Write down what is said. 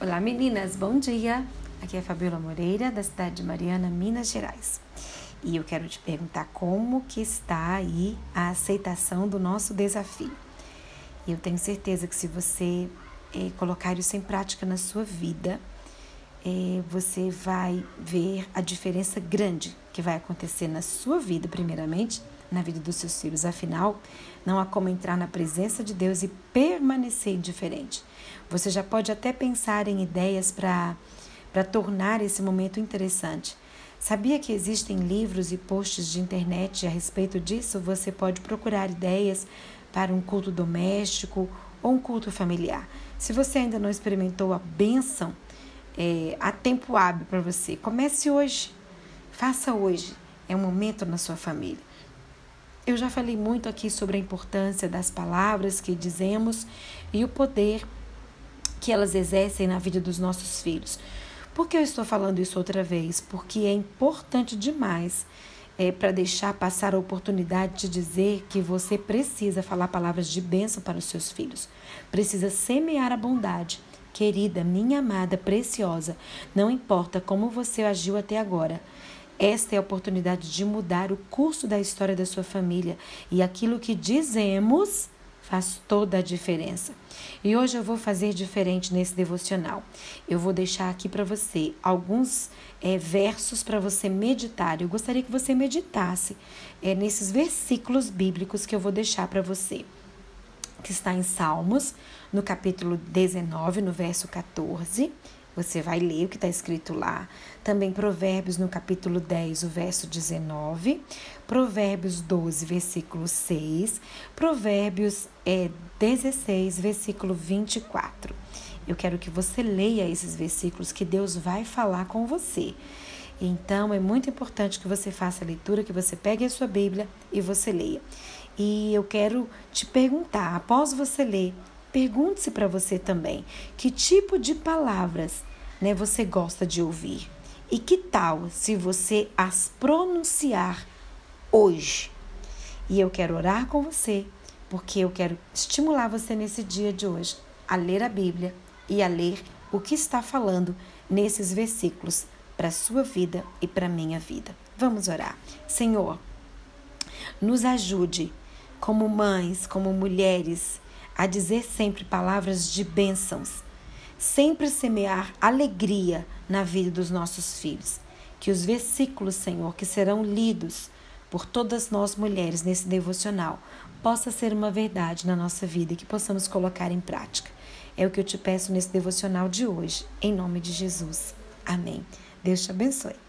Olá meninas, bom dia! Aqui é Fabiola Moreira, da cidade de Mariana, Minas Gerais. E eu quero te perguntar como que está aí a aceitação do nosso desafio. Eu tenho certeza que se você é, colocar isso em prática na sua vida, é, você vai ver a diferença grande que vai acontecer na sua vida, primeiramente, na vida dos seus filhos. Afinal, não há como entrar na presença de Deus e permanecer indiferente. Você já pode até pensar em ideias para tornar esse momento interessante. Sabia que existem livros e posts de internet a respeito disso? Você pode procurar ideias para um culto doméstico ou um culto familiar. Se você ainda não experimentou a bênção, é, há tempo hábil para você. Comece hoje. Faça hoje. É um momento na sua família. Eu já falei muito aqui sobre a importância das palavras que dizemos e o poder que elas exercem na vida dos nossos filhos. Por que eu estou falando isso outra vez? Porque é importante demais é, para deixar passar a oportunidade de dizer que você precisa falar palavras de bênção para os seus filhos. Precisa semear a bondade. Querida, minha amada, preciosa, não importa como você agiu até agora. Esta é a oportunidade de mudar o curso da história da sua família e aquilo que dizemos faz toda a diferença. E hoje eu vou fazer diferente nesse devocional. Eu vou deixar aqui para você alguns é, versos para você meditar. Eu gostaria que você meditasse é, nesses versículos bíblicos que eu vou deixar para você. Que está em Salmos, no capítulo 19, no verso 14 você vai ler o que está escrito lá. Também Provérbios no capítulo 10, o verso 19. Provérbios 12, versículo 6. Provérbios é, 16, versículo 24. Eu quero que você leia esses versículos que Deus vai falar com você. Então é muito importante que você faça a leitura, que você pegue a sua Bíblia e você leia. E eu quero te perguntar, após você ler, pergunte-se para você também que tipo de palavras né, você gosta de ouvir. E que tal se você as pronunciar hoje? E eu quero orar com você, porque eu quero estimular você nesse dia de hoje a ler a Bíblia e a ler o que está falando nesses versículos para a sua vida e para a minha vida. Vamos orar. Senhor, nos ajude, como mães, como mulheres, a dizer sempre palavras de bênçãos sempre semear alegria na vida dos nossos filhos. Que os versículos, Senhor, que serão lidos por todas nós mulheres nesse devocional, possa ser uma verdade na nossa vida e que possamos colocar em prática. É o que eu te peço nesse devocional de hoje, em nome de Jesus. Amém. Deus te abençoe.